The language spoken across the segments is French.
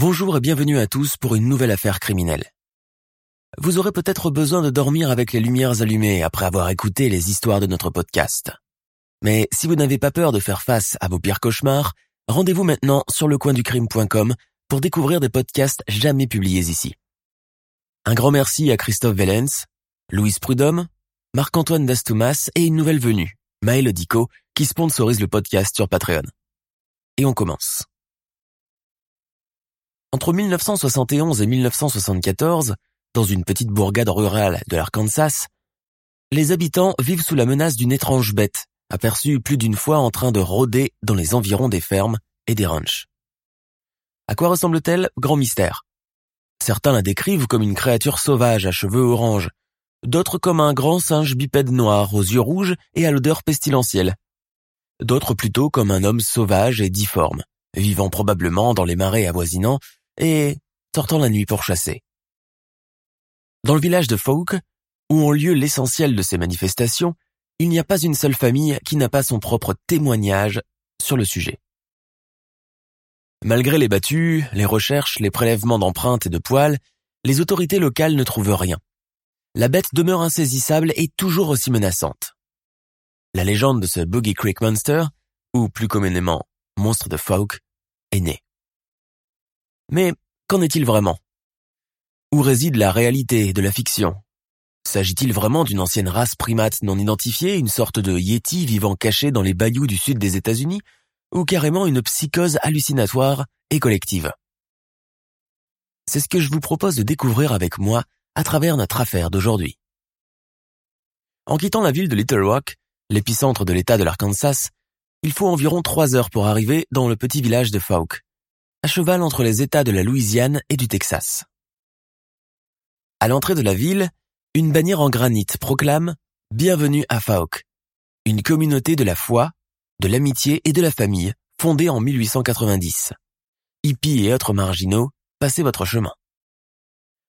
Bonjour et bienvenue à tous pour une nouvelle affaire criminelle. Vous aurez peut-être besoin de dormir avec les lumières allumées après avoir écouté les histoires de notre podcast. Mais si vous n'avez pas peur de faire face à vos pires cauchemars, rendez-vous maintenant sur lecoinducrime.com pour découvrir des podcasts jamais publiés ici. Un grand merci à Christophe Vellens, Louise Prudhomme, Marc-Antoine Dastoumas et une nouvelle venue, Maëlle Dico, qui sponsorise le podcast sur Patreon. Et on commence. Entre 1971 et 1974, dans une petite bourgade rurale de l'Arkansas, les habitants vivent sous la menace d'une étrange bête, aperçue plus d'une fois en train de rôder dans les environs des fermes et des ranchs. À quoi ressemble-t-elle? Grand mystère. Certains la décrivent comme une créature sauvage à cheveux orange, d'autres comme un grand singe bipède noir aux yeux rouges et à l'odeur pestilentielle, d'autres plutôt comme un homme sauvage et difforme, vivant probablement dans les marais avoisinants et sortant la nuit pour chasser. Dans le village de Folk, où ont lieu l'essentiel de ces manifestations, il n'y a pas une seule famille qui n'a pas son propre témoignage sur le sujet. Malgré les battues, les recherches, les prélèvements d'empreintes et de poils, les autorités locales ne trouvent rien. La bête demeure insaisissable et toujours aussi menaçante. La légende de ce Boogie Creek Monster, ou plus communément monstre de Folk, est née. Mais qu'en est-il vraiment? Où réside la réalité de la fiction? S'agit-il vraiment d'une ancienne race primate non identifiée, une sorte de yéti vivant caché dans les bayous du sud des États-Unis, ou carrément une psychose hallucinatoire et collective? C'est ce que je vous propose de découvrir avec moi à travers notre affaire d'aujourd'hui. En quittant la ville de Little Rock, l'épicentre de l'État de l'Arkansas, il faut environ trois heures pour arriver dans le petit village de Fouke à cheval entre les États de la Louisiane et du Texas. À l'entrée de la ville, une bannière en granit proclame Bienvenue à Fouke, une communauté de la foi, de l'amitié et de la famille fondée en 1890. Hippies et autres marginaux, passez votre chemin.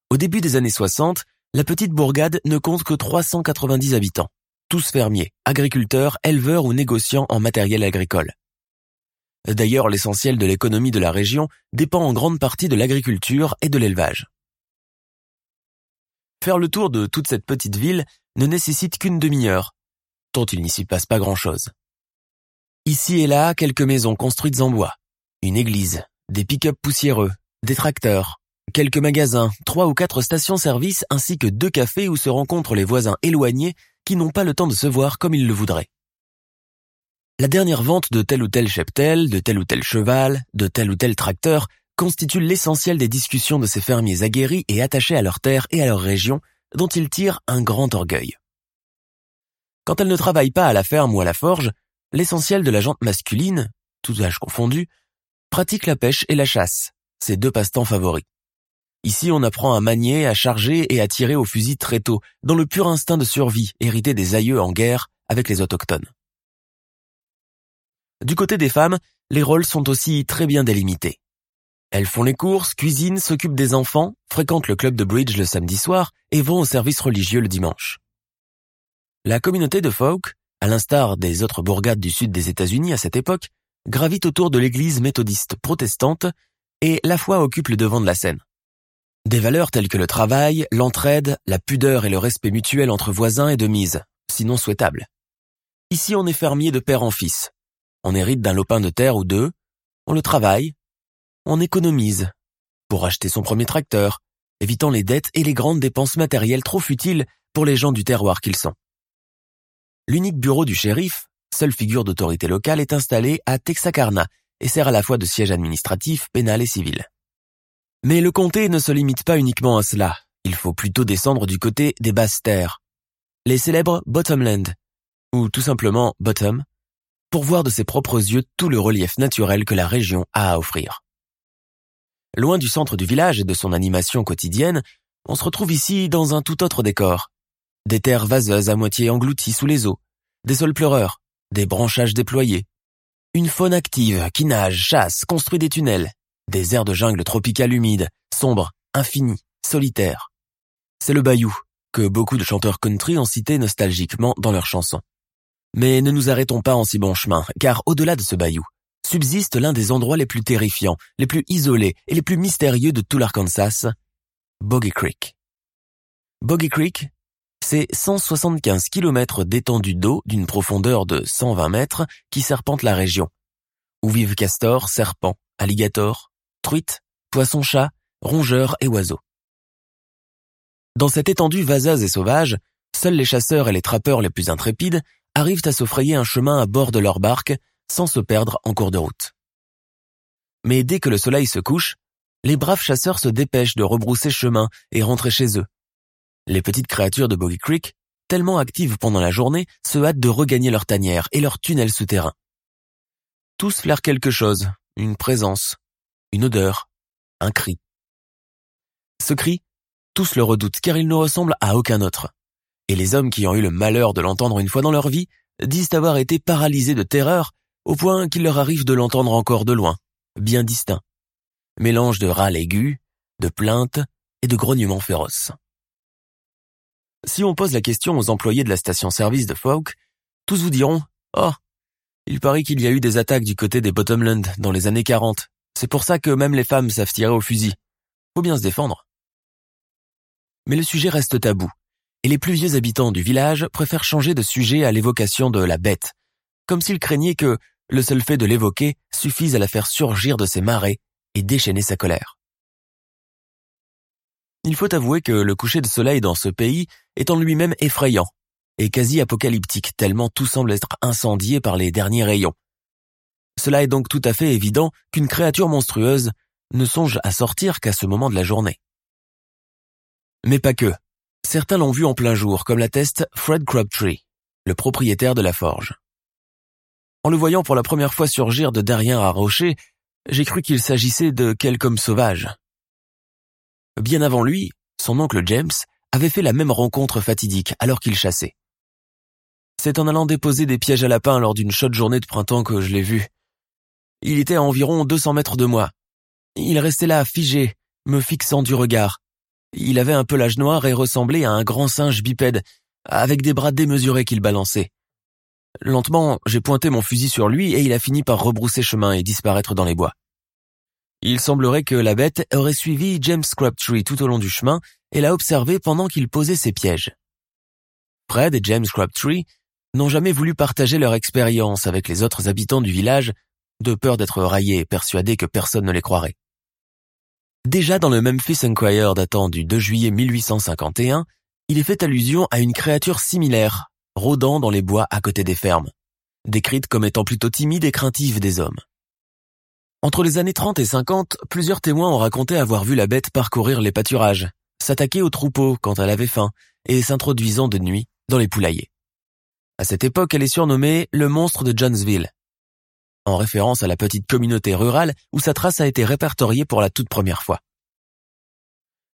Au début des années 60, la petite bourgade ne compte que 390 habitants, tous fermiers, agriculteurs, éleveurs ou négociants en matériel agricole. D'ailleurs, l'essentiel de l'économie de la région dépend en grande partie de l'agriculture et de l'élevage. Faire le tour de toute cette petite ville ne nécessite qu'une demi-heure, tant il n'y s'y passe pas grand-chose. Ici et là, quelques maisons construites en bois, une église, des pick-up poussiéreux, des tracteurs, quelques magasins, trois ou quatre stations-service ainsi que deux cafés où se rencontrent les voisins éloignés qui n'ont pas le temps de se voir comme ils le voudraient. La dernière vente de tel ou tel cheptel, de tel ou tel cheval, de tel ou tel tracteur constitue l'essentiel des discussions de ces fermiers aguerris et attachés à leur terre et à leur région, dont ils tirent un grand orgueil. Quand elles ne travaillent pas à la ferme ou à la forge, l'essentiel de la jante masculine, tout âge confondu, pratique la pêche et la chasse, ces deux passe-temps favoris. Ici, on apprend à manier, à charger et à tirer au fusil très tôt, dans le pur instinct de survie hérité des aïeux en guerre avec les autochtones. Du côté des femmes, les rôles sont aussi très bien délimités. Elles font les courses, cuisinent, s'occupent des enfants, fréquentent le club de bridge le samedi soir et vont au service religieux le dimanche. La communauté de Folk, à l'instar des autres bourgades du sud des États-Unis à cette époque, gravite autour de l'église méthodiste protestante et la foi occupe le devant de la scène. Des valeurs telles que le travail, l'entraide, la pudeur et le respect mutuel entre voisins est de mise, sinon souhaitable. Ici on est fermier de père en fils, on hérite d'un lopin de terre ou deux, on le travaille, on économise. Pour acheter son premier tracteur, évitant les dettes et les grandes dépenses matérielles trop futiles pour les gens du terroir qu'ils sont. L'unique bureau du shérif, seule figure d'autorité locale, est installé à Texarkana et sert à la fois de siège administratif, pénal et civil. Mais le comté ne se limite pas uniquement à cela, il faut plutôt descendre du côté des basses terres, les célèbres Bottomland, ou tout simplement Bottom, pour voir de ses propres yeux tout le relief naturel que la région a à offrir. Loin du centre du village et de son animation quotidienne, on se retrouve ici dans un tout autre décor. Des terres vaseuses à moitié englouties sous les eaux, des sols pleureurs, des branchages déployés, une faune active qui nage, chasse, construit des tunnels, des aires de jungle tropicales humides, sombres, infinies, solitaires. C'est le bayou, que beaucoup de chanteurs country ont cité nostalgiquement dans leurs chansons. Mais ne nous arrêtons pas en si bon chemin, car au-delà de ce bayou, subsiste l'un des endroits les plus terrifiants, les plus isolés et les plus mystérieux de tout l'Arkansas, Boggy Creek. Boggy Creek, c'est 175 km d'étendue d'eau d'une profondeur de 120 mètres qui serpente la région, où vivent castors, serpents, alligators, truites, poissons-chats, rongeurs et oiseaux. Dans cette étendue vaseuse et sauvage, seuls les chasseurs et les trappeurs les plus intrépides arrivent à se frayer un chemin à bord de leur barque sans se perdre en cours de route. Mais dès que le soleil se couche, les braves chasseurs se dépêchent de rebrousser chemin et rentrer chez eux. Les petites créatures de Boggy Creek, tellement actives pendant la journée, se hâtent de regagner leur tanière et leur tunnel souterrain. Tous flairent quelque chose, une présence, une odeur, un cri. Ce cri, tous le redoutent car il ne ressemble à aucun autre. Et les hommes qui ont eu le malheur de l'entendre une fois dans leur vie disent avoir été paralysés de terreur au point qu'il leur arrive de l'entendre encore de loin, bien distinct. Mélange de râles aigus, de plaintes et de grognements féroces. Si on pose la question aux employés de la station-service de Falk, tous vous diront « Oh, il paraît qu'il y a eu des attaques du côté des Bottomland dans les années 40. C'est pour ça que même les femmes savent tirer au fusil. Faut bien se défendre. » Mais le sujet reste tabou, et les plus vieux habitants du village préfèrent changer de sujet à l'évocation de la bête, comme s'ils craignaient que le seul fait de l'évoquer suffise à la faire surgir de ses marais et déchaîner sa colère. Il faut avouer que le coucher de soleil dans ce pays est en lui-même effrayant et quasi apocalyptique tellement tout semble être incendié par les derniers rayons. Cela est donc tout à fait évident qu'une créature monstrueuse ne songe à sortir qu'à ce moment de la journée. Mais pas que. Certains l'ont vu en plein jour, comme l'atteste Fred Crabtree, le propriétaire de la forge. En le voyant pour la première fois surgir de derrière un rocher, j'ai cru qu'il s'agissait de quelque homme sauvage. Bien avant lui, son oncle James avait fait la même rencontre fatidique alors qu'il chassait. C'est en allant déposer des pièges à lapins lors d'une chaude journée de printemps que je l'ai vu. Il était à environ 200 mètres de moi. Il restait là, figé, me fixant du regard. Il avait un pelage noir et ressemblait à un grand singe bipède, avec des bras démesurés qu'il balançait. Lentement, j'ai pointé mon fusil sur lui et il a fini par rebrousser chemin et disparaître dans les bois. Il semblerait que la bête aurait suivi James Crabtree tout au long du chemin et l'a observé pendant qu'il posait ses pièges. Fred et James Crabtree n'ont jamais voulu partager leur expérience avec les autres habitants du village, de peur d'être raillés et persuadés que personne ne les croirait. Déjà dans le Memphis Enquirer datant du 2 juillet 1851, il est fait allusion à une créature similaire, rôdant dans les bois à côté des fermes, décrite comme étant plutôt timide et craintive des hommes. Entre les années 30 et 50, plusieurs témoins ont raconté avoir vu la bête parcourir les pâturages, s'attaquer aux troupeaux quand elle avait faim et s'introduisant de nuit dans les poulaillers. À cette époque, elle est surnommée le monstre de Jonesville, en référence à la petite communauté rurale où sa trace a été répertoriée pour la toute première fois.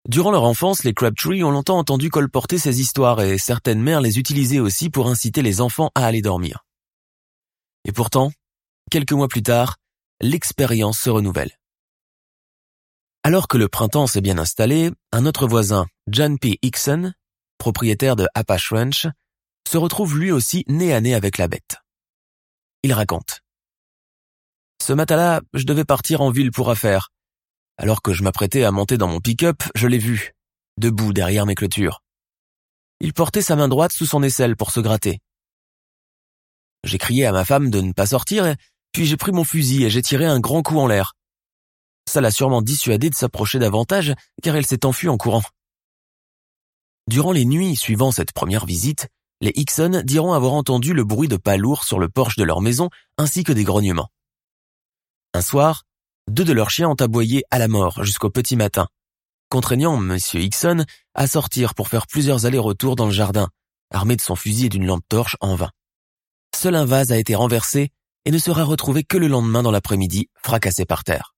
Durant leur enfance, les Crabtree ont longtemps entendu colporter ces histoires et certaines mères les utilisaient aussi pour inciter les enfants à aller dormir. Et pourtant, quelques mois plus tard, l'expérience se renouvelle. Alors que le printemps s'est bien installé, un autre voisin, John P. Hickson, propriétaire de Apache Ranch, se retrouve lui aussi nez à nez avec la bête. Il raconte. Ce matin-là, je devais partir en ville pour affaires. Alors que je m'apprêtais à monter dans mon pick-up, je l'ai vu, debout derrière mes clôtures. Il portait sa main droite sous son aisselle pour se gratter. J'ai crié à ma femme de ne pas sortir, puis j'ai pris mon fusil et j'ai tiré un grand coup en l'air. Ça l'a sûrement dissuadé de s'approcher davantage, car elle s'est enfuie en courant. Durant les nuits suivant cette première visite, les Hickson diront avoir entendu le bruit de pas lourds sur le porche de leur maison ainsi que des grognements. Un soir, deux de leurs chiens ont aboyé à la mort jusqu'au petit matin. contraignant M. Hickson à sortir pour faire plusieurs allers-retours dans le jardin, armé de son fusil et d'une lampe torche en vain. Seul un vase a été renversé et ne sera retrouvé que le lendemain dans l'après-midi, fracassé par terre.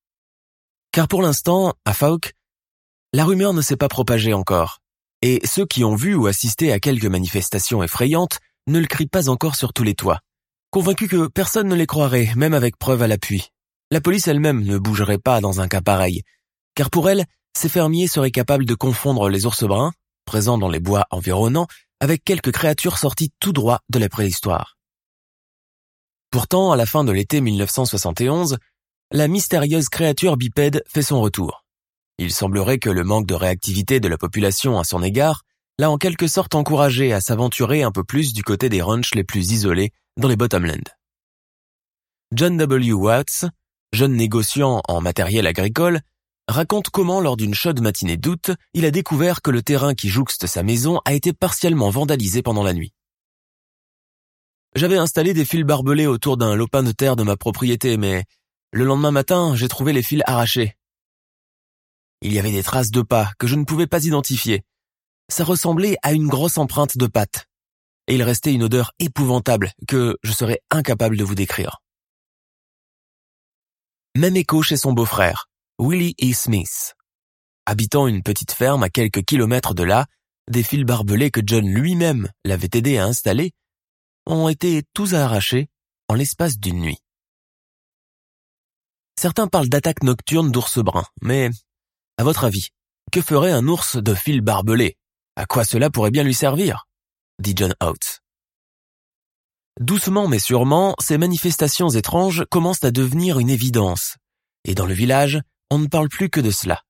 Car pour l'instant, à Fouke, la rumeur ne s'est pas propagée encore, et ceux qui ont vu ou assisté à quelques manifestations effrayantes ne le crient pas encore sur tous les toits, convaincus que personne ne les croirait, même avec preuve à l'appui. La police elle-même ne bougerait pas dans un cas pareil, car pour elle, ces fermiers seraient capables de confondre les ours bruns, présents dans les bois environnants, avec quelques créatures sorties tout droit de la préhistoire. Pourtant, à la fin de l'été 1971, la mystérieuse créature bipède fait son retour. Il semblerait que le manque de réactivité de la population à son égard l'a en quelque sorte encouragé à s'aventurer un peu plus du côté des ranchs les plus isolés dans les Bottomland. John W. Watts, jeune négociant en matériel agricole, raconte comment lors d'une chaude matinée d'août, il a découvert que le terrain qui jouxte sa maison a été partiellement vandalisé pendant la nuit. J'avais installé des fils barbelés autour d'un lopin de terre de ma propriété, mais le lendemain matin, j'ai trouvé les fils arrachés. Il y avait des traces de pas que je ne pouvais pas identifier. Ça ressemblait à une grosse empreinte de pattes. Et il restait une odeur épouvantable que je serais incapable de vous décrire. Même écho chez son beau-frère, Willie E. Smith. Habitant une petite ferme à quelques kilomètres de là, des fils barbelés que John lui-même l'avait aidé à installer ont été tous arrachés en l'espace d'une nuit. Certains parlent d'attaque nocturne d'ours brun, mais, à votre avis, que ferait un ours de fil barbelé? À quoi cela pourrait bien lui servir? dit John Oates. Doucement mais sûrement, ces manifestations étranges commencent à devenir une évidence. Et dans le village, on ne parle plus que de cela.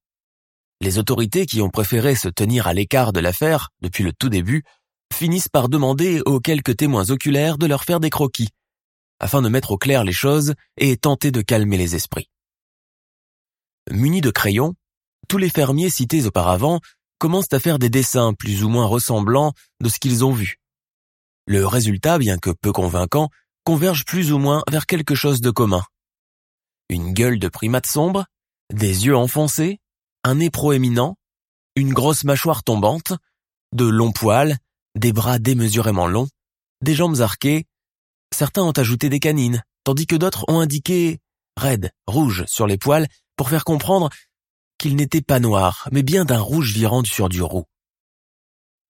Les autorités qui ont préféré se tenir à l'écart de l'affaire depuis le tout début finissent par demander aux quelques témoins oculaires de leur faire des croquis, afin de mettre au clair les choses et tenter de calmer les esprits. Munis de crayons, tous les fermiers cités auparavant commencent à faire des dessins plus ou moins ressemblants de ce qu'ils ont vu. Le résultat, bien que peu convaincant, converge plus ou moins vers quelque chose de commun. Une gueule de primate sombre, des yeux enfoncés, un nez proéminent, une grosse mâchoire tombante, de longs poils, des bras démesurément longs, des jambes arquées, certains ont ajouté des canines, tandis que d'autres ont indiqué raide, rouge sur les poils pour faire comprendre qu'il n'était pas noir, mais bien d'un rouge virant sur du roux.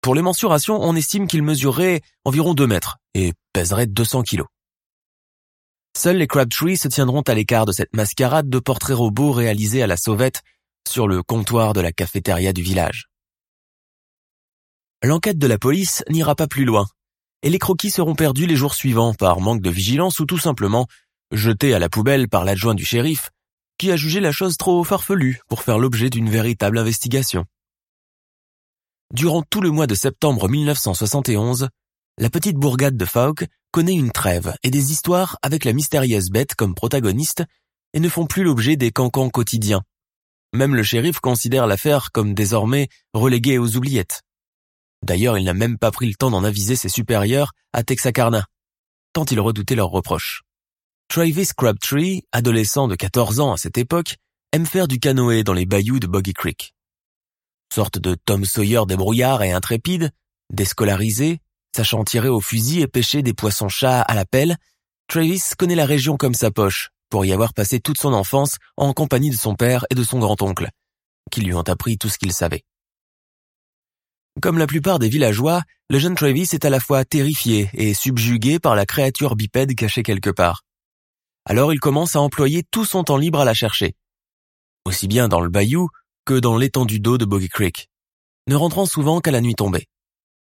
Pour les mensurations, on estime qu'il mesurerait environ 2 mètres et pèserait 200 kilos. Seuls les Crabtree se tiendront à l'écart de cette mascarade de portraits robots réalisés à la sauvette sur le comptoir de la cafétéria du village. L'enquête de la police n'ira pas plus loin, et les croquis seront perdus les jours suivants par manque de vigilance ou tout simplement jetés à la poubelle par l'adjoint du shérif, qui a jugé la chose trop farfelue pour faire l'objet d'une véritable investigation. Durant tout le mois de septembre 1971, la petite bourgade de Fouke connaît une trêve et des histoires avec la mystérieuse bête comme protagoniste et ne font plus l'objet des cancans quotidiens. Même le shérif considère l'affaire comme désormais reléguée aux oubliettes. D'ailleurs, il n'a même pas pris le temps d'en aviser ses supérieurs à Texacarna, tant il redoutait leurs reproches. Travis Crabtree, adolescent de 14 ans à cette époque, aime faire du canoë dans les bayous de Boggy Creek. Sorte de Tom Sawyer débrouillard et intrépide, déscolarisé, sachant tirer au fusil et pêcher des poissons-chats à la pelle, Travis connaît la région comme sa poche, pour y avoir passé toute son enfance en compagnie de son père et de son grand-oncle, qui lui ont appris tout ce qu'il savait. Comme la plupart des villageois, le jeune Travis est à la fois terrifié et subjugué par la créature bipède cachée quelque part. Alors il commence à employer tout son temps libre à la chercher. Aussi bien dans le bayou que dans l'étendue d'eau de Boggy Creek, ne rentrant souvent qu'à la nuit tombée.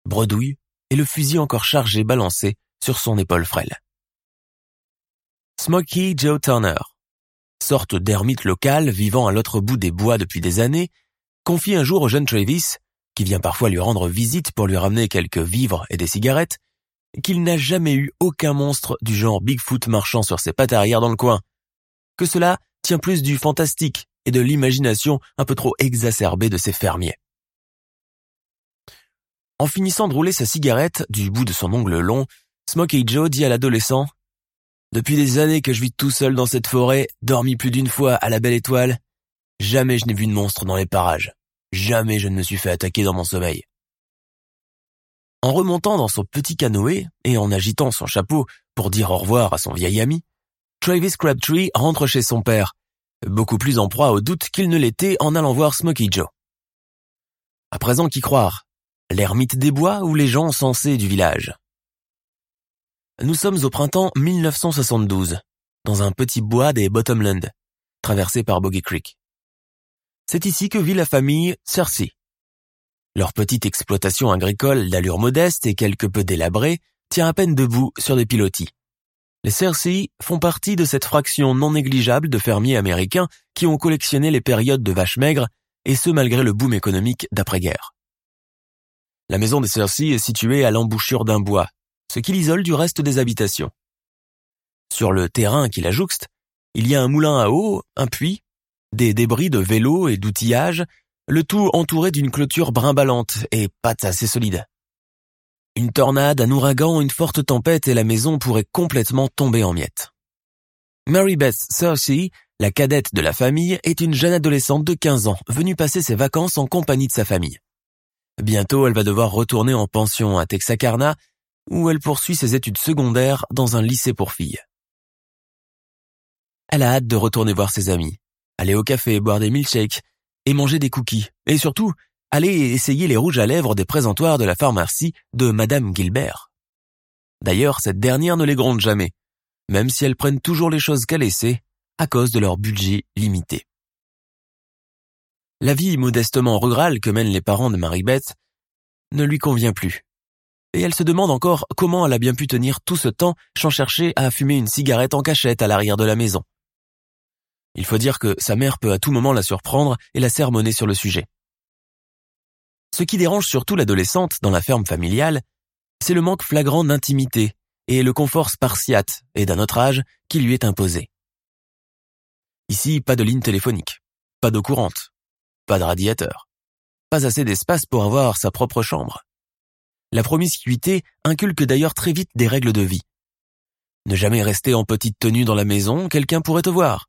Bredouille et le fusil encore chargé balancé sur son épaule frêle. Smokey Joe Turner, sorte d'ermite local vivant à l'autre bout des bois depuis des années, confie un jour au jeune Travis qui vient parfois lui rendre visite pour lui ramener quelques vivres et des cigarettes, qu'il n'a jamais eu aucun monstre du genre Bigfoot marchant sur ses pattes arrière dans le coin. Que cela tient plus du fantastique de l'imagination un peu trop exacerbée de ses fermiers. En finissant de rouler sa cigarette du bout de son ongle long, Smokey Joe dit à l'adolescent Depuis des années que je vis tout seul dans cette forêt, dormi plus d'une fois à la belle étoile, jamais je n'ai vu de monstre dans les parages. Jamais je ne me suis fait attaquer dans mon sommeil. En remontant dans son petit canoë et en agitant son chapeau pour dire au revoir à son vieil ami, Travis Crabtree rentre chez son père, beaucoup plus en proie au doute qu'il ne l'était en allant voir Smokey Joe. À présent, qui croire? L'ermite des bois ou les gens sensés du village? Nous sommes au printemps 1972, dans un petit bois des Bottomland, traversé par Boggy Creek. C'est ici que vit la famille Cersei. Leur petite exploitation agricole d'allure modeste et quelque peu délabrée tient à peine debout sur des pilotis. Les Cersei font partie de cette fraction non négligeable de fermiers américains qui ont collectionné les périodes de vaches maigres, et ce malgré le boom économique d'après-guerre. La maison des Cersei est située à l'embouchure d'un bois, ce qui l'isole du reste des habitations. Sur le terrain qui la jouxte, il y a un moulin à eau, un puits, des débris de vélos et d'outillage, le tout entouré d'une clôture brimballante et pattes assez solide. Une tornade, un ouragan, une forte tempête et la maison pourrait complètement tomber en miettes. Mary Beth Cersei, la cadette de la famille, est une jeune adolescente de 15 ans, venue passer ses vacances en compagnie de sa famille. Bientôt, elle va devoir retourner en pension à Texarkana, où elle poursuit ses études secondaires dans un lycée pour filles. Elle a hâte de retourner voir ses amis, aller au café, boire des milkshakes et manger des cookies, et surtout, aller essayer les rouges à lèvres des présentoirs de la pharmacie de Madame Gilbert. D'ailleurs, cette dernière ne les gronde jamais, même si elles prennent toujours les choses qu'elle essaie, à cause de leur budget limité. La vie modestement rurale que mènent les parents de Marie-Beth ne lui convient plus. Et elle se demande encore comment elle a bien pu tenir tout ce temps sans chercher à fumer une cigarette en cachette à l'arrière de la maison. Il faut dire que sa mère peut à tout moment la surprendre et la sermonner sur le sujet. Ce qui dérange surtout l'adolescente dans la ferme familiale, c'est le manque flagrant d'intimité et le confort spartiate et d'un autre âge qui lui est imposé. Ici, pas de ligne téléphonique, pas d'eau courante, pas de radiateur. Pas assez d'espace pour avoir sa propre chambre. La promiscuité inculque d'ailleurs très vite des règles de vie. Ne jamais rester en petite tenue dans la maison, quelqu'un pourrait te voir.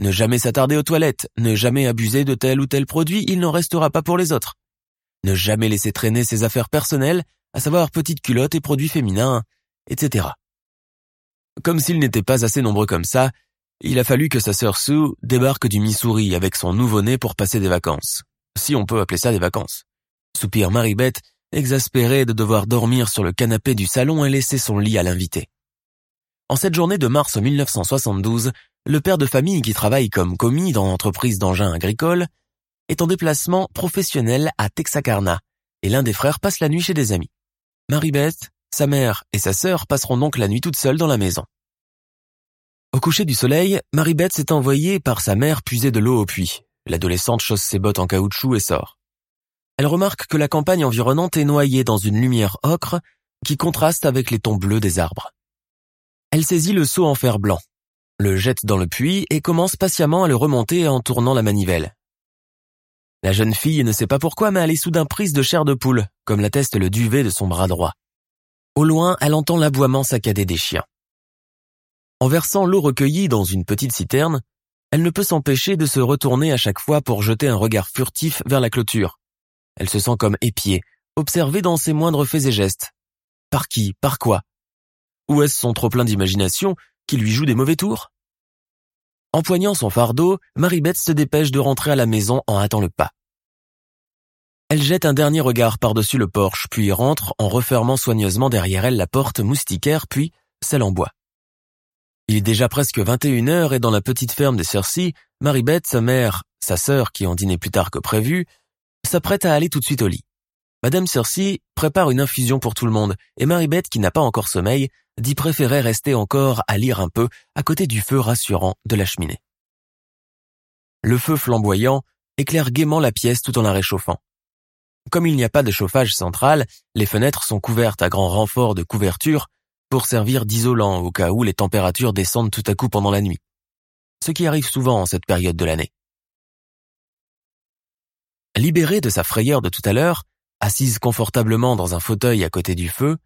Ne jamais s'attarder aux toilettes, ne jamais abuser de tel ou tel produit, il n'en restera pas pour les autres. Ne jamais laisser traîner ses affaires personnelles, à savoir petites culottes et produits féminins, etc. Comme s'il n'était pas assez nombreux comme ça, il a fallu que sa sœur Sue débarque du Missouri avec son nouveau-né pour passer des vacances. Si on peut appeler ça des vacances. Soupire Marie-Beth, exaspérée de devoir dormir sur le canapé du salon et laisser son lit à l'invité. En cette journée de mars 1972, le père de famille qui travaille comme commis dans l'entreprise d'engins agricoles est en déplacement professionnel à Texarkana et l'un des frères passe la nuit chez des amis. Marie-Beth, sa mère et sa sœur passeront donc la nuit toutes seules dans la maison. Au coucher du soleil, Marie-Beth s'est envoyée par sa mère puiser de l'eau au puits. L'adolescente chausse ses bottes en caoutchouc et sort. Elle remarque que la campagne environnante est noyée dans une lumière ocre qui contraste avec les tons bleus des arbres. Elle saisit le seau en fer blanc, le jette dans le puits et commence patiemment à le remonter en tournant la manivelle. La jeune fille ne sait pas pourquoi, mais elle est soudain prise de chair de poule, comme l'atteste le duvet de son bras droit. Au loin, elle entend l'aboiement saccadé des chiens. En versant l'eau recueillie dans une petite citerne, elle ne peut s'empêcher de se retourner à chaque fois pour jeter un regard furtif vers la clôture. Elle se sent comme épiée, observée dans ses moindres faits et gestes. Par qui Par quoi? Ou est-ce son trop-plein d'imagination qui lui joue des mauvais tours? Empoignant son fardeau, Marie-Beth se dépêche de rentrer à la maison en hâtant le pas. Elle jette un dernier regard par-dessus le porche, puis rentre en refermant soigneusement derrière elle la porte moustiquaire, puis celle en bois. Il est déjà presque 21 heures et dans la petite ferme des Cersei, Marie-Beth, sa mère, sa sœur qui ont dîné plus tard que prévu, s'apprête à aller tout de suite au lit. Madame Cersei prépare une infusion pour tout le monde et Marie-Beth, qui n'a pas encore sommeil, dit préférer rester encore à lire un peu à côté du feu rassurant de la cheminée. Le feu flamboyant éclaire gaiement la pièce tout en la réchauffant. Comme il n'y a pas de chauffage central, les fenêtres sont couvertes à grand renfort de couverture pour servir d'isolant au cas où les températures descendent tout à coup pendant la nuit. Ce qui arrive souvent en cette période de l'année. Libérée de sa frayeur de tout à l'heure, assise confortablement dans un fauteuil à côté du feu,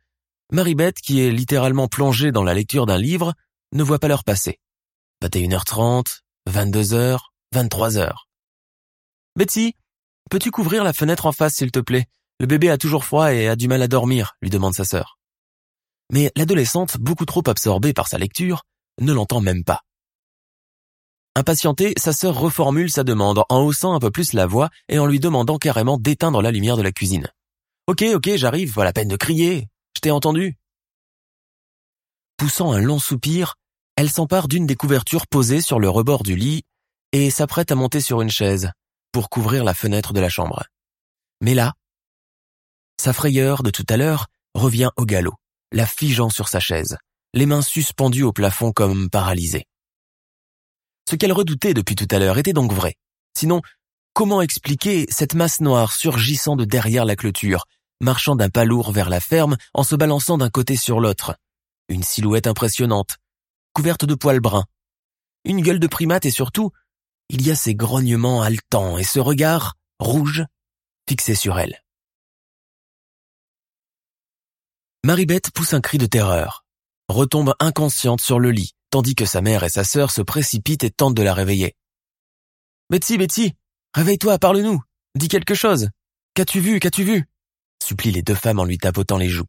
Marie-Beth, qui est littéralement plongée dans la lecture d'un livre, ne voit pas l'heure passer. 21h30, 22h, 23h. Betsy, peux-tu couvrir la fenêtre en face, s'il te plaît? Le bébé a toujours froid et a du mal à dormir, lui demande sa sœur. Mais l'adolescente, beaucoup trop absorbée par sa lecture, ne l'entend même pas. Impatientée, sa sœur reformule sa demande en haussant un peu plus la voix et en lui demandant carrément d'éteindre la lumière de la cuisine. Ok, ok, j'arrive, pas la peine de crier. Je t'ai entendu. Poussant un long soupir, elle s'empare d'une des couvertures posées sur le rebord du lit et s'apprête à monter sur une chaise pour couvrir la fenêtre de la chambre. Mais là, sa frayeur de tout à l'heure revient au galop, la figeant sur sa chaise, les mains suspendues au plafond comme paralysées. Ce qu'elle redoutait depuis tout à l'heure était donc vrai. Sinon, comment expliquer cette masse noire surgissant de derrière la clôture, marchant d'un pas lourd vers la ferme en se balançant d'un côté sur l'autre? Une silhouette impressionnante, couverte de poils bruns. Une gueule de primate et surtout, il y a ces grognements haletants et ce regard, rouge, fixé sur elle. Marie-Beth pousse un cri de terreur, retombe inconsciente sur le lit, tandis que sa mère et sa sœur se précipitent et tentent de la réveiller. Betsy, Betsy, réveille-toi, parle-nous, dis quelque chose. Qu'as-tu vu, qu'as-tu vu? supplient les deux femmes en lui tapotant les joues.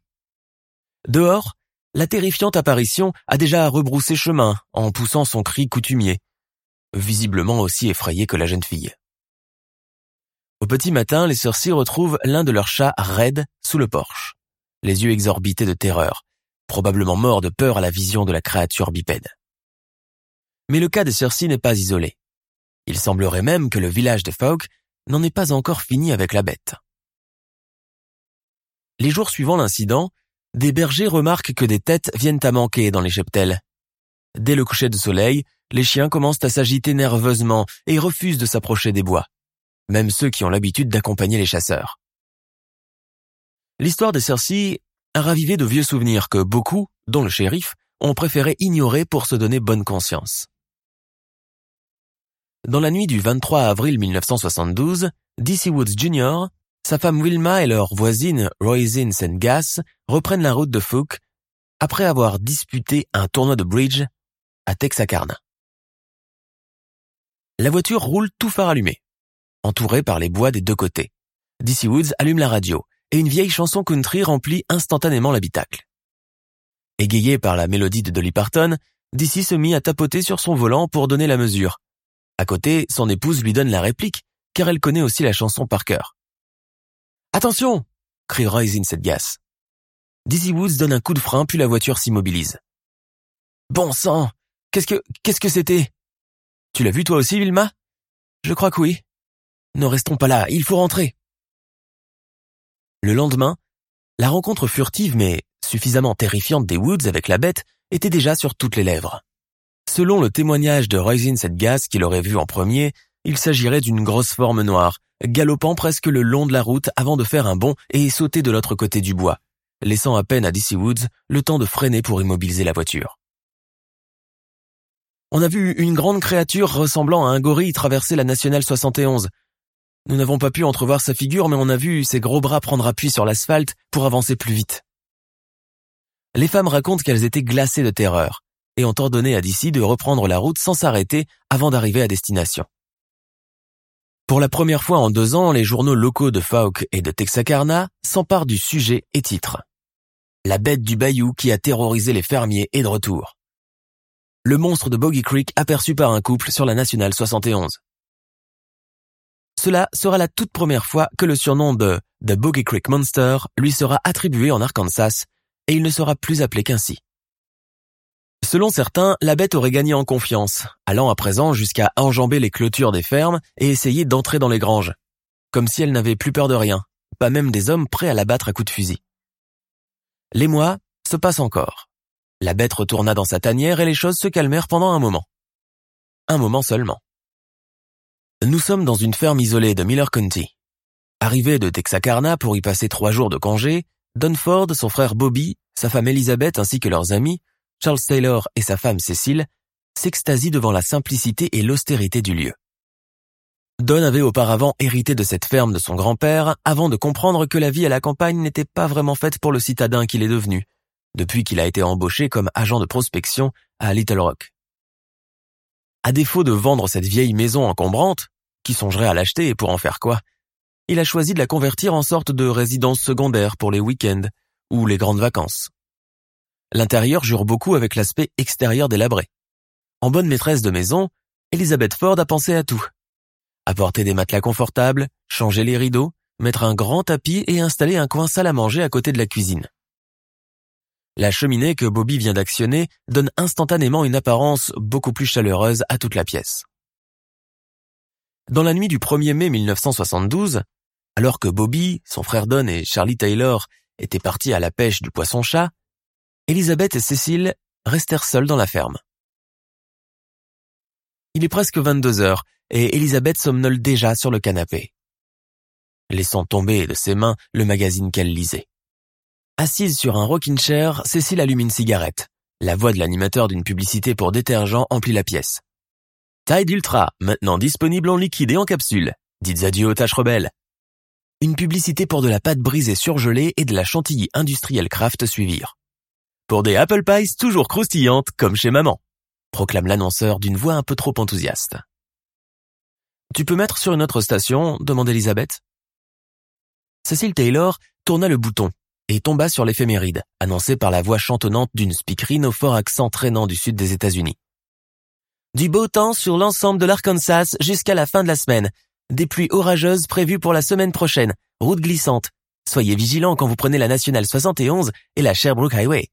Dehors, la terrifiante apparition a déjà rebroussé chemin en poussant son cri coutumier, visiblement aussi effrayé que la jeune fille. Au petit matin, les sorciers retrouvent l'un de leurs chats raides sous le porche, les yeux exorbités de terreur, probablement mort de peur à la vision de la créature bipède. Mais le cas de Cersei n'est pas isolé. Il semblerait même que le village de Folk n'en est pas encore fini avec la bête. Les jours suivant l'incident, des bergers remarquent que des têtes viennent à manquer dans les cheptels. Dès le coucher de soleil, les chiens commencent à s'agiter nerveusement et refusent de s'approcher des bois, même ceux qui ont l'habitude d'accompagner les chasseurs. L'histoire de Cersei a ravivé de vieux souvenirs que beaucoup, dont le shérif, ont préféré ignorer pour se donner bonne conscience. Dans la nuit du 23 avril 1972, DC Woods Jr., sa femme Wilma et leur voisine Roisin Sengas reprennent la route de Fook après avoir disputé un tournoi de bridge à Texarkana. La voiture roule tout phare allumé, entourée par les bois des deux côtés. DC Woods allume la radio et une vieille chanson country remplit instantanément l'habitacle. Égayé par la mélodie de Dolly Parton, Dicey se mit à tapoter sur son volant pour donner la mesure. À côté, son épouse lui donne la réplique, car elle connaît aussi la chanson par cœur. Attention crie Royce Sedgas. Dizzy Woods donne un coup de frein puis la voiture s'immobilise. Bon sang Qu'est-ce que qu'est-ce que c'était Tu l'as vu toi aussi, Vilma Je crois que oui. Ne restons pas là, il faut rentrer. Le lendemain, la rencontre furtive mais suffisamment terrifiante des Woods avec la bête était déjà sur toutes les lèvres. Selon le témoignage de Roisin Sedgas qu'il aurait vu en premier, il s'agirait d'une grosse forme noire, galopant presque le long de la route avant de faire un bond et sauter de l'autre côté du bois, laissant à peine à DC Woods le temps de freiner pour immobiliser la voiture. On a vu une grande créature ressemblant à un gorille traverser la nationale 71, nous n'avons pas pu entrevoir sa figure, mais on a vu ses gros bras prendre appui sur l'asphalte pour avancer plus vite. Les femmes racontent qu'elles étaient glacées de terreur et ont ordonné à Dissy de reprendre la route sans s'arrêter avant d'arriver à destination. Pour la première fois en deux ans, les journaux locaux de Fouke et de Texarkana s'emparent du sujet et titre. La bête du bayou qui a terrorisé les fermiers est de retour. Le monstre de Boggy Creek aperçu par un couple sur la nationale 71. Cela sera la toute première fois que le surnom de The Boggy Creek Monster lui sera attribué en Arkansas et il ne sera plus appelé qu'ainsi. Selon certains, la bête aurait gagné en confiance, allant à présent jusqu'à enjamber les clôtures des fermes et essayer d'entrer dans les granges, comme si elle n'avait plus peur de rien, pas même des hommes prêts à la battre à coups de fusil. Les mois se passent encore. La bête retourna dans sa tanière et les choses se calmèrent pendant un moment. Un moment seulement. Nous sommes dans une ferme isolée de Miller County. Arrivé de Texarkana pour y passer trois jours de congé, Don Ford, son frère Bobby, sa femme Elizabeth ainsi que leurs amis, Charles Taylor et sa femme Cécile, s'extasient devant la simplicité et l'austérité du lieu. Don avait auparavant hérité de cette ferme de son grand-père avant de comprendre que la vie à la campagne n'était pas vraiment faite pour le citadin qu'il est devenu, depuis qu'il a été embauché comme agent de prospection à Little Rock. À défaut de vendre cette vieille maison encombrante, qui songerait à l'acheter et pour en faire quoi il a choisi de la convertir en sorte de résidence secondaire pour les week-ends ou les grandes vacances. L'intérieur jure beaucoup avec l'aspect extérieur délabré. En bonne maîtresse de maison, Elizabeth Ford a pensé à tout. Apporter des matelas confortables, changer les rideaux, mettre un grand tapis et installer un coin salle à manger à côté de la cuisine. La cheminée que Bobby vient d'actionner donne instantanément une apparence beaucoup plus chaleureuse à toute la pièce. Dans la nuit du 1er mai 1972, alors que Bobby, son frère Don et Charlie Taylor étaient partis à la pêche du poisson-chat, Elisabeth et Cécile restèrent seules dans la ferme. Il est presque 22 heures et Elisabeth somnole déjà sur le canapé, laissant tomber de ses mains le magazine qu'elle lisait. Assise sur un rocking chair, Cécile allume une cigarette. La voix de l'animateur d'une publicité pour détergent emplit la pièce. Tide Ultra, maintenant disponible en liquide et en capsule. Dites adieu aux tâches rebelles. Une publicité pour de la pâte brisée surgelée et de la chantilly industrielle Kraft suivirent. Pour des apple pies toujours croustillantes comme chez maman, proclame l'annonceur d'une voix un peu trop enthousiaste. Tu peux mettre sur une autre station demande Elisabeth. Cécile Taylor tourna le bouton et tomba sur l'éphéméride, annoncé par la voix chantonnante d'une speakerine au fort accent traînant du sud des États-Unis. Du beau temps sur l'ensemble de l'Arkansas jusqu'à la fin de la semaine. Des pluies orageuses prévues pour la semaine prochaine. Route glissante. Soyez vigilants quand vous prenez la nationale 71 et la Sherbrooke Highway.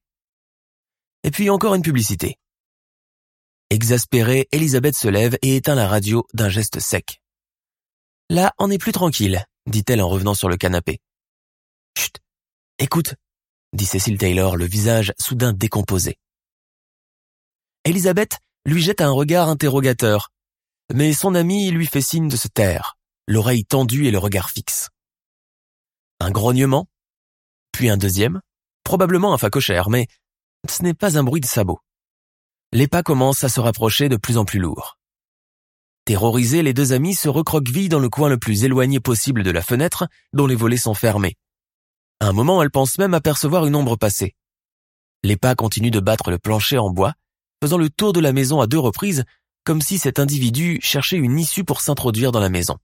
Et puis encore une publicité. Exaspérée, Elisabeth se lève et éteint la radio d'un geste sec. Là, on est plus tranquille, dit-elle en revenant sur le canapé. Chut, écoute, dit Cecil Taylor, le visage soudain décomposé. Elisabeth lui jette un regard interrogateur, mais son ami lui fait signe de se taire, l'oreille tendue et le regard fixe. Un grognement, puis un deuxième, probablement un facochère, mais ce n'est pas un bruit de sabot. Les pas commencent à se rapprocher de plus en plus lourds. Terrorisés, les deux amis se recroquevillent dans le coin le plus éloigné possible de la fenêtre, dont les volets sont fermés. Un moment, elle pense même apercevoir une ombre passer. Les pas continuent de battre le plancher en bois, faisant le tour de la maison à deux reprises, comme si cet individu cherchait une issue pour s'introduire dans la maison.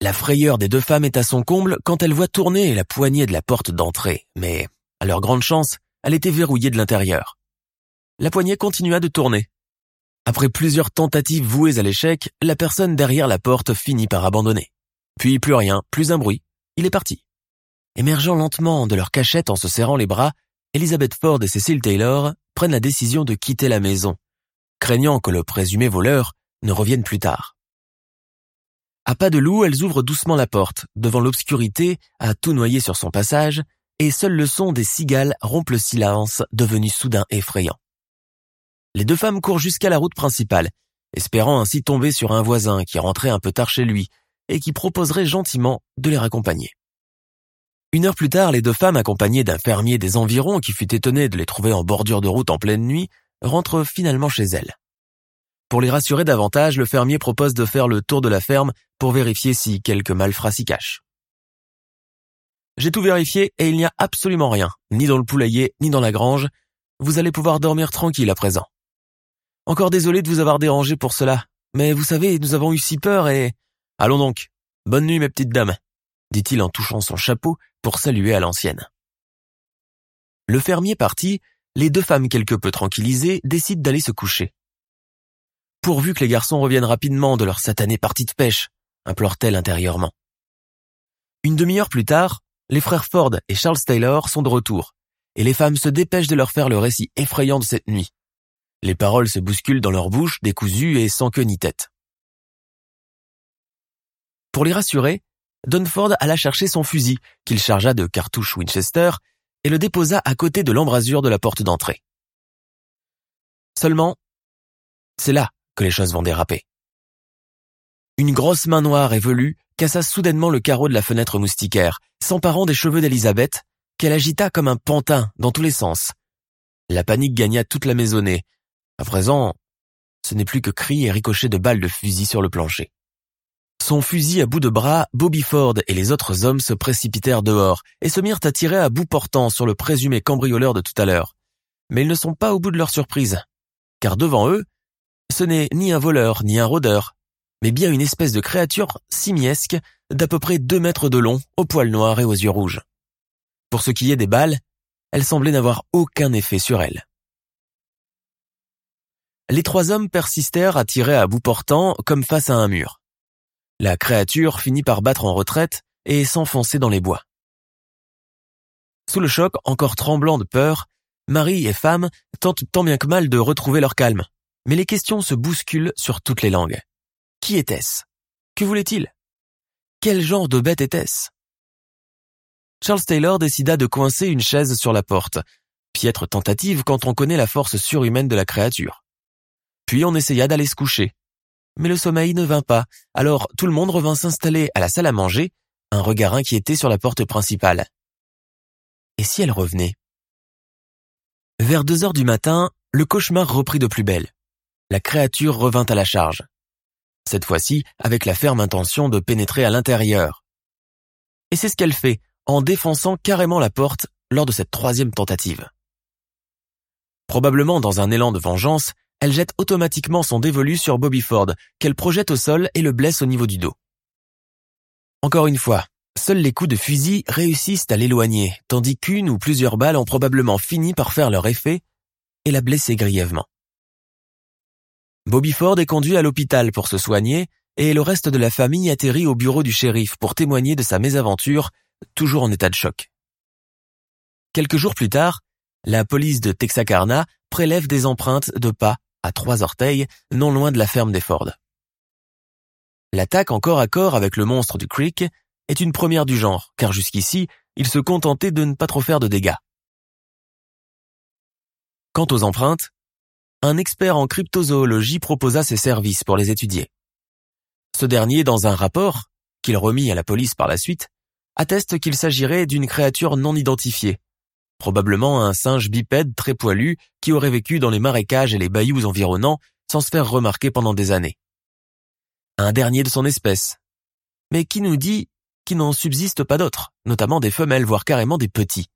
La frayeur des deux femmes est à son comble quand elles voient tourner la poignée de la porte d'entrée, mais, à leur grande chance, elle était verrouillée de l'intérieur. La poignée continua de tourner. Après plusieurs tentatives vouées à l'échec, la personne derrière la porte finit par abandonner. Puis plus rien, plus un bruit. Il est parti. Émergeant lentement de leur cachette en se serrant les bras, Elizabeth Ford et Cecil Taylor prennent la décision de quitter la maison, craignant que le présumé voleur ne revienne plus tard. À pas de loup, elles ouvrent doucement la porte, devant l'obscurité, à tout noyer sur son passage, et seul le son des cigales rompt le silence, devenu soudain effrayant. Les deux femmes courent jusqu'à la route principale, espérant ainsi tomber sur un voisin qui rentrait un peu tard chez lui et qui proposerait gentiment de les raccompagner. Une heure plus tard, les deux femmes, accompagnées d'un fermier des environs qui fut étonné de les trouver en bordure de route en pleine nuit, rentrent finalement chez elles. Pour les rassurer davantage, le fermier propose de faire le tour de la ferme pour vérifier si quelques malfrats s'y cachent. J'ai tout vérifié et il n'y a absolument rien, ni dans le poulailler, ni dans la grange. Vous allez pouvoir dormir tranquille à présent. Encore désolé de vous avoir dérangé pour cela, mais vous savez, nous avons eu si peur et... Allons donc. Bonne nuit, mes petites dames dit-il en touchant son chapeau pour saluer à l'ancienne. Le fermier parti, les deux femmes quelque peu tranquillisées décident d'aller se coucher. Pourvu que les garçons reviennent rapidement de leur satanée partie de pêche, implore-t-elle intérieurement. Une demi-heure plus tard, les frères Ford et Charles Taylor sont de retour, et les femmes se dépêchent de leur faire le récit effrayant de cette nuit. Les paroles se bousculent dans leur bouche, décousues et sans queue ni tête. Pour les rassurer, Dunford alla chercher son fusil, qu'il chargea de cartouches Winchester, et le déposa à côté de l'embrasure de la porte d'entrée. Seulement, c'est là que les choses vont déraper. Une grosse main noire et velue cassa soudainement le carreau de la fenêtre moustiquaire, s'emparant des cheveux d'Elisabeth, qu'elle agita comme un pantin dans tous les sens. La panique gagna toute la maisonnée. À présent, ce n'est plus que cris et ricochets de balles de fusil sur le plancher. Son fusil à bout de bras, Bobby Ford et les autres hommes se précipitèrent dehors et se mirent à tirer à bout portant sur le présumé cambrioleur de tout à l'heure. Mais ils ne sont pas au bout de leur surprise, car devant eux, ce n'est ni un voleur ni un rôdeur, mais bien une espèce de créature simiesque d'à peu près deux mètres de long, aux poils noirs et aux yeux rouges. Pour ce qui est des balles, elles semblaient n'avoir aucun effet sur elle. Les trois hommes persistèrent à tirer à bout portant comme face à un mur. La créature finit par battre en retraite et s'enfoncer dans les bois. Sous le choc, encore tremblant de peur, Marie et femme tentent tant bien que mal de retrouver leur calme. Mais les questions se bousculent sur toutes les langues. Qui était-ce? Que voulait-il? Quel genre de bête était-ce? Charles Taylor décida de coincer une chaise sur la porte, piètre tentative quand on connaît la force surhumaine de la créature. Puis on essaya d'aller se coucher. Mais le sommeil ne vint pas, alors tout le monde revint s'installer à la salle à manger, un regard inquiété sur la porte principale. Et si elle revenait? Vers deux heures du matin, le cauchemar reprit de plus belle. La créature revint à la charge. Cette fois-ci avec la ferme intention de pénétrer à l'intérieur. Et c'est ce qu'elle fait, en défonçant carrément la porte lors de cette troisième tentative. Probablement dans un élan de vengeance, elle jette automatiquement son dévolu sur Bobby Ford, qu'elle projette au sol et le blesse au niveau du dos. Encore une fois, seuls les coups de fusil réussissent à l'éloigner, tandis qu'une ou plusieurs balles ont probablement fini par faire leur effet et la blesser grièvement. Bobby Ford est conduit à l'hôpital pour se soigner et le reste de la famille atterrit au bureau du shérif pour témoigner de sa mésaventure toujours en état de choc. Quelques jours plus tard, la police de Texarkana prélève des empreintes de pas à trois orteils non loin de la ferme des Ford. L'attaque en corps à corps avec le monstre du Creek est une première du genre, car jusqu'ici, il se contentait de ne pas trop faire de dégâts. Quant aux empreintes, un expert en cryptozoologie proposa ses services pour les étudier. Ce dernier, dans un rapport, qu'il remit à la police par la suite, atteste qu'il s'agirait d'une créature non identifiée, probablement un singe bipède très poilu qui aurait vécu dans les marécages et les bayous environnants sans se faire remarquer pendant des années. Un dernier de son espèce, mais qui nous dit qu'il n'en subsiste pas d'autres, notamment des femelles, voire carrément des petits.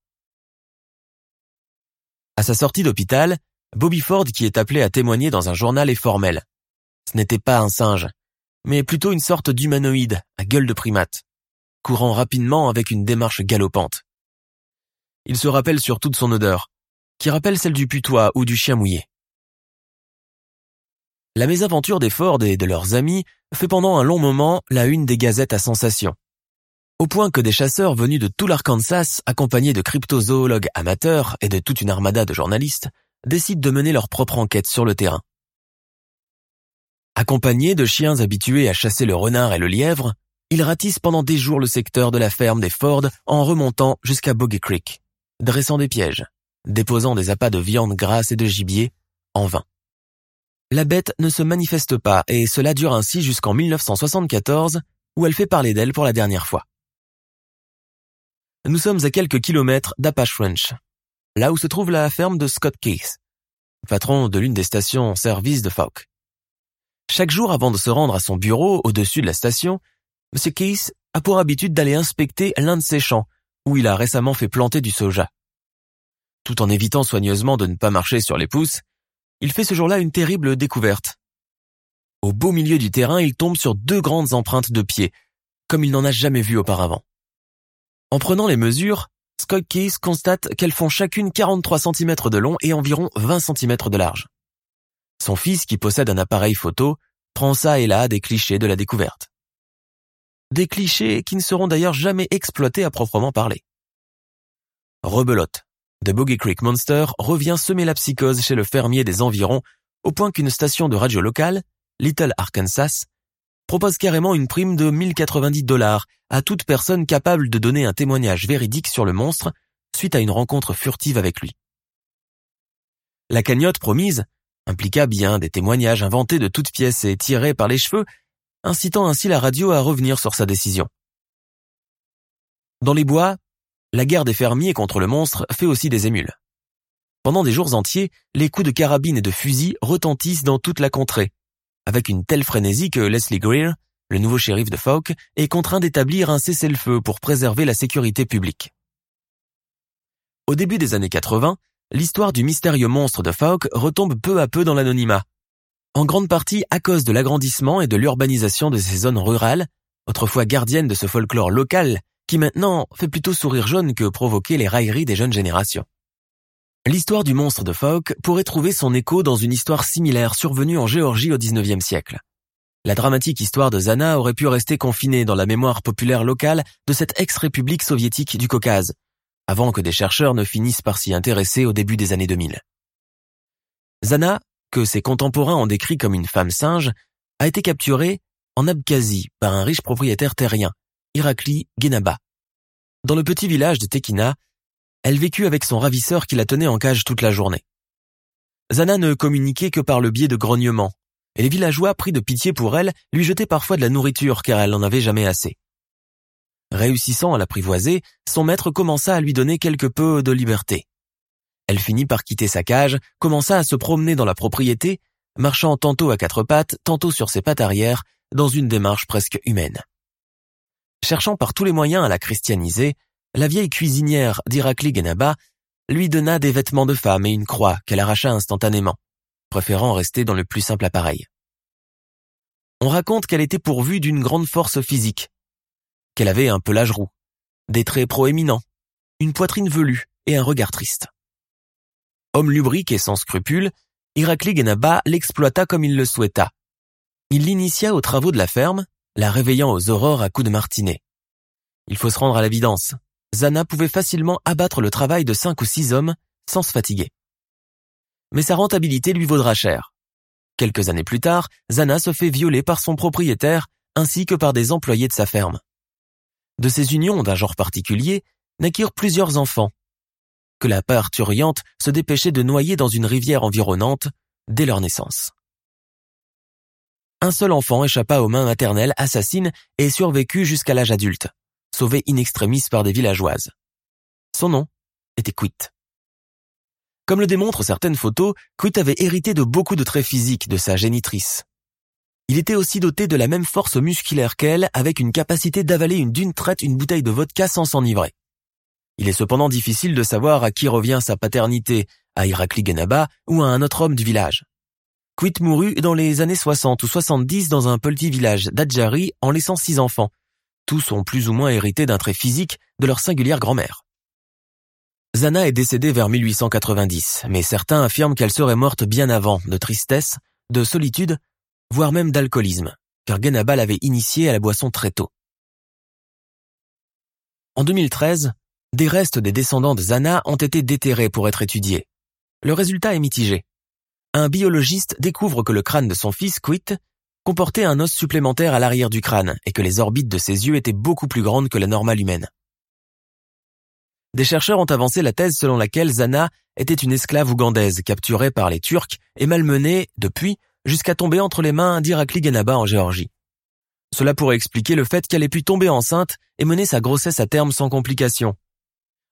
À sa sortie d'hôpital, Bobby Ford, qui est appelé à témoigner dans un journal, est formel. Ce n'était pas un singe, mais plutôt une sorte d'humanoïde à gueule de primate courant rapidement avec une démarche galopante. Il se rappelle sur toute son odeur, qui rappelle celle du putois ou du chien mouillé. La mésaventure des Ford et de leurs amis fait pendant un long moment la une des gazettes à sensation. Au point que des chasseurs venus de tout l'Arkansas, accompagnés de cryptozoologues amateurs et de toute une armada de journalistes, décident de mener leur propre enquête sur le terrain. Accompagnés de chiens habitués à chasser le renard et le lièvre, ils ratissent pendant des jours le secteur de la ferme des Ford en remontant jusqu'à Boggy Creek, dressant des pièges, déposant des appâts de viande grasse et de gibier, en vain. La bête ne se manifeste pas et cela dure ainsi jusqu'en 1974 où elle fait parler d'elle pour la dernière fois. Nous sommes à quelques kilomètres d'Apache Ranch, là où se trouve la ferme de Scott Case, patron de l'une des stations service de Falk. Chaque jour avant de se rendre à son bureau au-dessus de la station, M. Case a pour habitude d'aller inspecter l'un de ses champs, où il a récemment fait planter du soja. Tout en évitant soigneusement de ne pas marcher sur les pousses, il fait ce jour-là une terrible découverte. Au beau milieu du terrain, il tombe sur deux grandes empreintes de pieds, comme il n'en a jamais vu auparavant. En prenant les mesures, Scott Case constate qu'elles font chacune 43 cm de long et environ 20 cm de large. Son fils, qui possède un appareil photo, prend ça et là des clichés de la découverte des clichés qui ne seront d'ailleurs jamais exploités à proprement parler. Rebelote. The Boggy Creek Monster revient semer la psychose chez le fermier des environs au point qu'une station de radio locale, Little Arkansas, propose carrément une prime de 1090 dollars à toute personne capable de donner un témoignage véridique sur le monstre suite à une rencontre furtive avec lui. La cagnotte promise impliqua bien des témoignages inventés de toutes pièces et tirés par les cheveux incitant ainsi la radio à revenir sur sa décision. Dans les bois, la guerre des fermiers contre le monstre fait aussi des émules. Pendant des jours entiers, les coups de carabine et de fusil retentissent dans toute la contrée, avec une telle frénésie que Leslie Greer, le nouveau shérif de Falk, est contraint d'établir un cessez-le-feu pour préserver la sécurité publique. Au début des années 80, l'histoire du mystérieux monstre de Falk retombe peu à peu dans l'anonymat, en grande partie à cause de l'agrandissement et de l'urbanisation de ces zones rurales, autrefois gardiennes de ce folklore local qui maintenant fait plutôt sourire jaune que provoquer les railleries des jeunes générations. L'histoire du monstre de Fouke pourrait trouver son écho dans une histoire similaire survenue en Géorgie au XIXe siècle. La dramatique histoire de Zana aurait pu rester confinée dans la mémoire populaire locale de cette ex-république soviétique du Caucase, avant que des chercheurs ne finissent par s'y intéresser au début des années 2000. Zana, que ses contemporains ont décrit comme une femme singe, a été capturée en Abkhazie par un riche propriétaire terrien, Irakli Genaba. Dans le petit village de Tekina, elle vécut avec son ravisseur qui la tenait en cage toute la journée. Zana ne communiquait que par le biais de grognements, et les villageois, pris de pitié pour elle, lui jetaient parfois de la nourriture car elle n'en avait jamais assez. Réussissant à l'apprivoiser, son maître commença à lui donner quelque peu de liberté. Elle finit par quitter sa cage, commença à se promener dans la propriété, marchant tantôt à quatre pattes, tantôt sur ses pattes arrière, dans une démarche presque humaine. Cherchant par tous les moyens à la christianiser, la vieille cuisinière d'Irakli Genaba lui donna des vêtements de femme et une croix qu'elle arracha instantanément, préférant rester dans le plus simple appareil. On raconte qu'elle était pourvue d'une grande force physique, qu'elle avait un pelage roux, des traits proéminents, une poitrine velue et un regard triste. Homme lubrique et sans scrupules, Irakli Genaba l'exploita comme il le souhaita. Il l'initia aux travaux de la ferme, la réveillant aux aurores à coups de martinet. Il faut se rendre à l'évidence. Zana pouvait facilement abattre le travail de cinq ou six hommes sans se fatiguer. Mais sa rentabilité lui vaudra cher. Quelques années plus tard, Zana se fait violer par son propriétaire ainsi que par des employés de sa ferme. De ces unions d'un genre particulier naquirent plusieurs enfants, que la parturiante se dépêchait de noyer dans une rivière environnante dès leur naissance. Un seul enfant échappa aux mains maternelles assassines et survécut jusqu'à l'âge adulte sauvé in extremis par des villageoises. Son nom était Quit. Comme le démontrent certaines photos, Quit avait hérité de beaucoup de traits physiques de sa génitrice. Il était aussi doté de la même force musculaire qu'elle, avec une capacité d'avaler une d'une traite une bouteille de vodka sans s'enivrer. Il est cependant difficile de savoir à qui revient sa paternité, à Irakli Genaba ou à un autre homme du village. Quit mourut dans les années 60 ou 70 dans un petit village d'Adjari en laissant six enfants, tous ont plus ou moins hérité d'un trait physique de leur singulière grand-mère. Zana est décédée vers 1890, mais certains affirment qu'elle serait morte bien avant, de tristesse, de solitude, voire même d'alcoolisme, car Genaba l'avait initiée à la boisson très tôt. En 2013, des restes des descendants de Zana ont été déterrés pour être étudiés. Le résultat est mitigé. Un biologiste découvre que le crâne de son fils, Quit, comportait un os supplémentaire à l'arrière du crâne et que les orbites de ses yeux étaient beaucoup plus grandes que la normale humaine. Des chercheurs ont avancé la thèse selon laquelle Zana était une esclave ougandaise capturée par les Turcs et malmenée, depuis, jusqu'à tomber entre les mains d'Irakli Genaba en Géorgie. Cela pourrait expliquer le fait qu'elle ait pu tomber enceinte et mener sa grossesse à terme sans complications.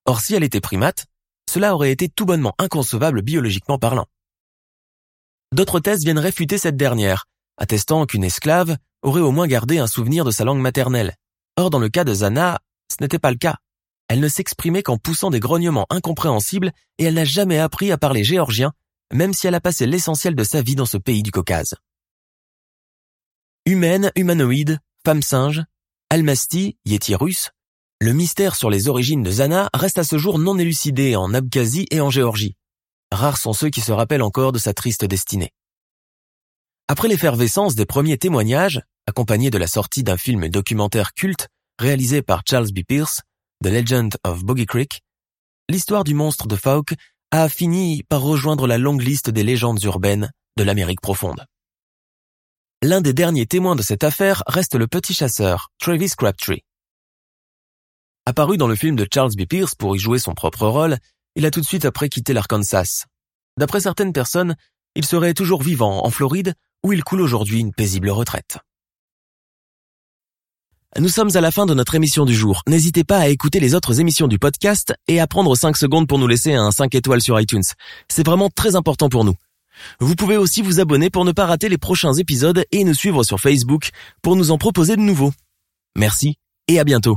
Or si elle était primate, cela aurait été tout bonnement inconcevable biologiquement parlant. D'autres thèses viennent réfuter cette dernière, attestant qu'une esclave aurait au moins gardé un souvenir de sa langue maternelle. Or, dans le cas de Zana, ce n'était pas le cas. Elle ne s'exprimait qu'en poussant des grognements incompréhensibles et elle n'a jamais appris à parler géorgien, même si elle a passé l'essentiel de sa vie dans ce pays du Caucase. Humaine, humanoïde, femme singe, Almasty, yéti le mystère sur les origines de Zana reste à ce jour non élucidé en Abkhazie et en Géorgie. Rares sont ceux qui se rappellent encore de sa triste destinée. Après l'effervescence des premiers témoignages, accompagnés de la sortie d'un film documentaire culte réalisé par Charles B. Pierce, The Legend of Boggy Creek, l'histoire du monstre de Fouke a fini par rejoindre la longue liste des légendes urbaines de l'Amérique profonde. L'un des derniers témoins de cette affaire reste le petit chasseur, Travis Crabtree. Apparu dans le film de Charles B. Pierce pour y jouer son propre rôle, il a tout de suite après quitté l'Arkansas. D'après certaines personnes, il serait toujours vivant en Floride où il coule aujourd'hui une paisible retraite. Nous sommes à la fin de notre émission du jour. N'hésitez pas à écouter les autres émissions du podcast et à prendre 5 secondes pour nous laisser un 5 étoiles sur iTunes. C'est vraiment très important pour nous. Vous pouvez aussi vous abonner pour ne pas rater les prochains épisodes et nous suivre sur Facebook pour nous en proposer de nouveaux. Merci et à bientôt.